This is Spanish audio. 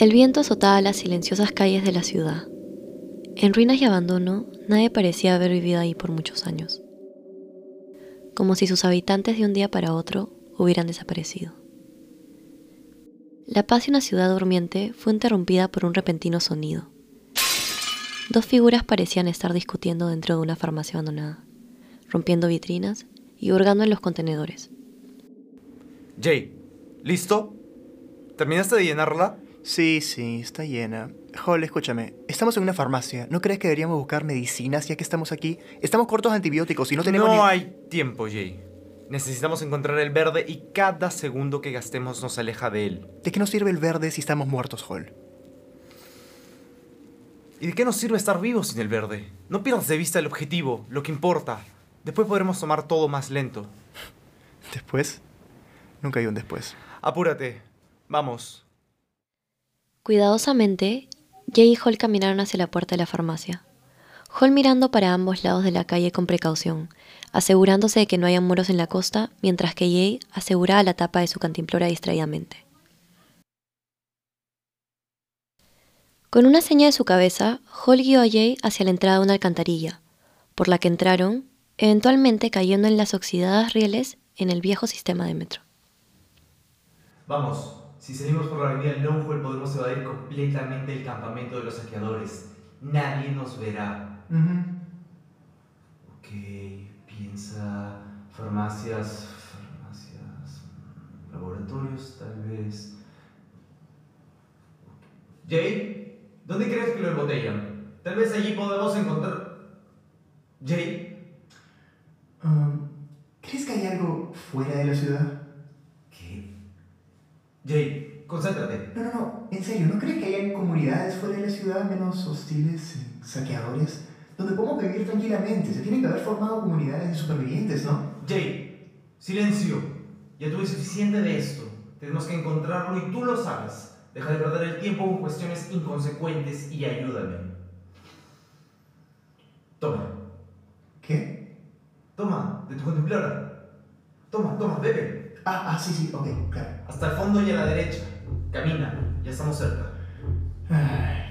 El viento azotaba las silenciosas calles de la ciudad. En ruinas y abandono, nadie parecía haber vivido ahí por muchos años. Como si sus habitantes de un día para otro hubieran desaparecido. La paz de una ciudad durmiente fue interrumpida por un repentino sonido. Dos figuras parecían estar discutiendo dentro de una farmacia abandonada, rompiendo vitrinas y hurgando en los contenedores. Jay, ¿listo? ¿Terminaste de llenarla? Sí, sí, está llena. Hall, escúchame. Estamos en una farmacia. ¿No crees que deberíamos buscar medicinas ya que estamos aquí? Estamos cortos de antibióticos y no tenemos No hay tiempo, Jay. Necesitamos encontrar el verde y cada segundo que gastemos nos aleja de él. ¿De qué nos sirve el verde si estamos muertos, Hall? ¿Y de qué nos sirve estar vivos sin el verde? No pierdas de vista el objetivo, lo que importa. Después podremos tomar todo más lento. ¿Después? Nunca hay un después. Apúrate. Vamos. Cuidadosamente, Jay y Hall caminaron hacia la puerta de la farmacia. Hall mirando para ambos lados de la calle con precaución, asegurándose de que no haya muros en la costa, mientras que Jay aseguraba la tapa de su cantimplora distraídamente. Con una seña de su cabeza, Hall guió a Jay hacia la entrada de una alcantarilla, por la que entraron, eventualmente cayendo en las oxidadas rieles en el viejo sistema de metro. Vamos, si seguimos por la avenida Longwell podemos evadir completamente el campamento de los saqueadores. Nadie nos verá. Ok, piensa farmacias, farmacias, laboratorios tal vez. Jay, ¿dónde crees que lo embotellan? Tal vez allí podemos encontrar... Jay, Um, ¿Crees que hay algo fuera de la ciudad? Jay, concéntrate. No, no, no. En serio, ¿no crees que hay comunidades fuera de la ciudad menos hostiles, y saqueadores? Donde podemos vivir tranquilamente. Se tienen que haber formado comunidades de supervivientes, ¿no? Jay, silencio. Ya tuve suficiente de esto. Tenemos que encontrarlo y tú lo sabes. Deja de perder el tiempo con cuestiones inconsecuentes y ayúdame. Toma, ¿Qué? toma, de tu contempladora. Toma, toma, bebe. Ah, ah, sí, sí, ok, claro. Hasta el fondo y a la derecha. Camina, ya estamos cerca. Ay.